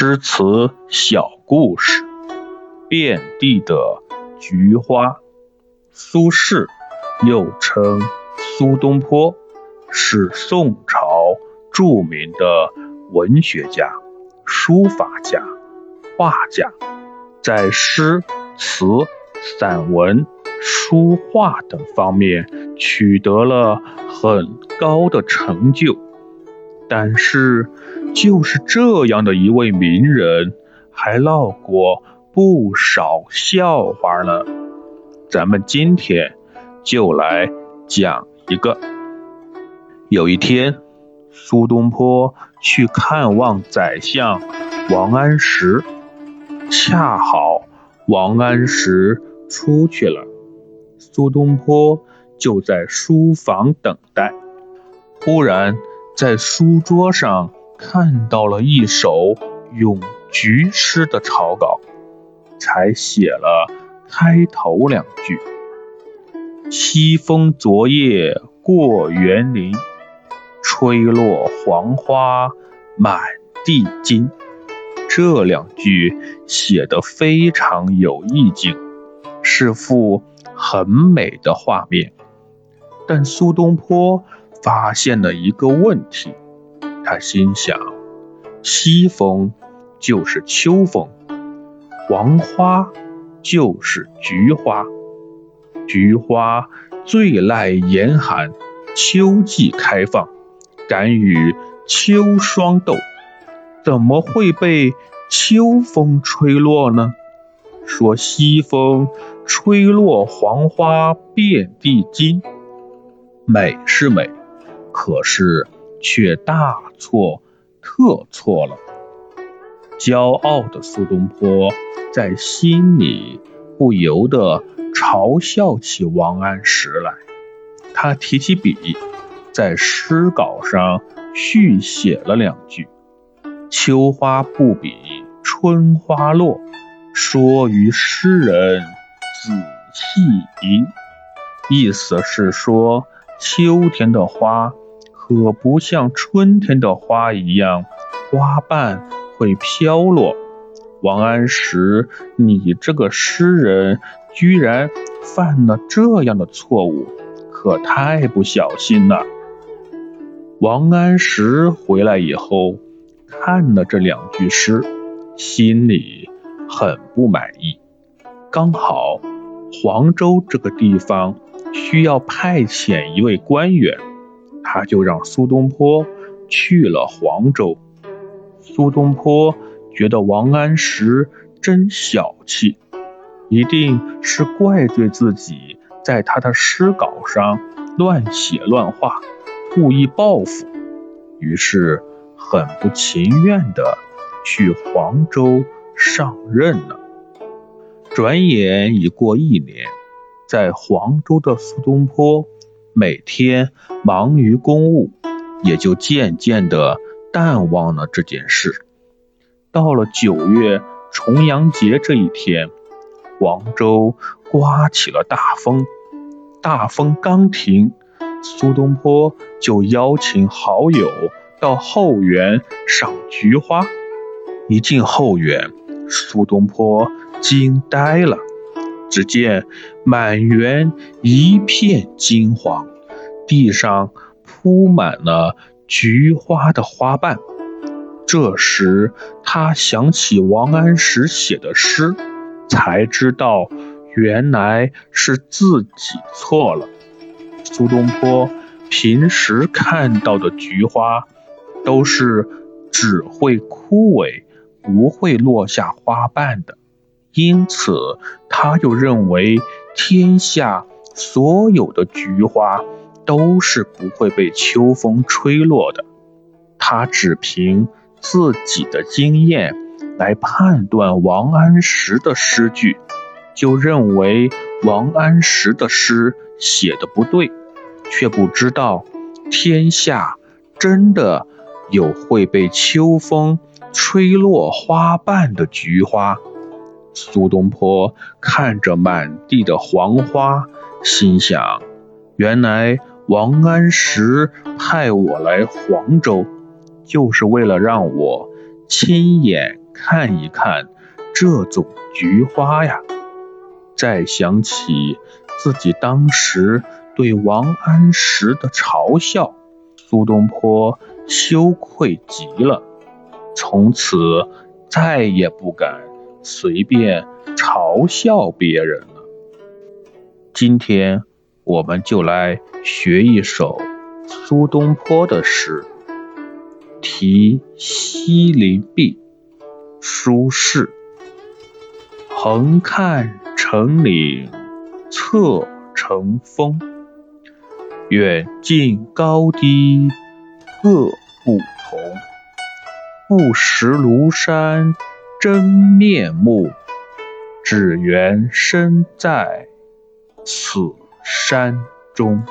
诗词小故事，遍地的菊花。苏轼又称苏东坡，是宋朝著名的文学家、书法家、画家，在诗词、散文、书画等方面取得了很高的成就。但是，就是这样的一位名人，还闹过不少笑话呢。咱们今天就来讲一个。有一天，苏东坡去看望宰相王安石，恰好王安石出去了，苏东坡就在书房等待。忽然，在书桌上看到了一首咏菊诗的草稿，才写了开头两句：“西风昨夜过园林，吹落黄花满地金。”这两句写得非常有意境，是幅很美的画面。但苏东坡。发现了一个问题，他心想：西风就是秋风，黄花就是菊花，菊花最耐严寒，秋季开放，敢与秋霜斗，怎么会被秋风吹落呢？说西风吹落黄花遍地金，美是美。可是，却大错特错了。骄傲的苏东坡在心里不由得嘲笑起王安石来。他提起笔，在诗稿上续写了两句：“秋花不比春花落，说与诗人仔细吟。”意思是说，秋天的花。可不像春天的花一样，花瓣会飘落。王安石，你这个诗人居然犯了这样的错误，可太不小心了。王安石回来以后，看了这两句诗，心里很不满意。刚好黄州这个地方需要派遣一位官员。他就让苏东坡去了黄州。苏东坡觉得王安石真小气，一定是怪罪自己在他的诗稿上乱写乱画，故意报复，于是很不情愿的去黄州上任了。转眼已过一年，在黄州的苏东坡。每天忙于公务，也就渐渐的淡忘了这件事。到了九月重阳节这一天，黄州刮起了大风。大风刚停，苏东坡就邀请好友到后园赏菊花。一进后园，苏东坡惊呆了。只见满园一片金黄，地上铺满了菊花的花瓣。这时他想起王安石写的诗，才知道原来是自己错了。苏东坡平时看到的菊花，都是只会枯萎，不会落下花瓣的。因此，他就认为天下所有的菊花都是不会被秋风吹落的。他只凭自己的经验来判断王安石的诗句，就认为王安石的诗写的不对，却不知道天下真的有会被秋风吹落花瓣的菊花。苏东坡看着满地的黄花，心想：原来王安石派我来黄州，就是为了让我亲眼看一看这种菊花呀。再想起自己当时对王安石的嘲笑，苏东坡羞愧极了，从此再也不敢随便嘲笑别人了。今天我们就来学一首苏东坡的诗，《题西林壁》，苏轼。横看成岭侧成峰，远近高低各不同。不识庐山真面目，只缘身在此山中。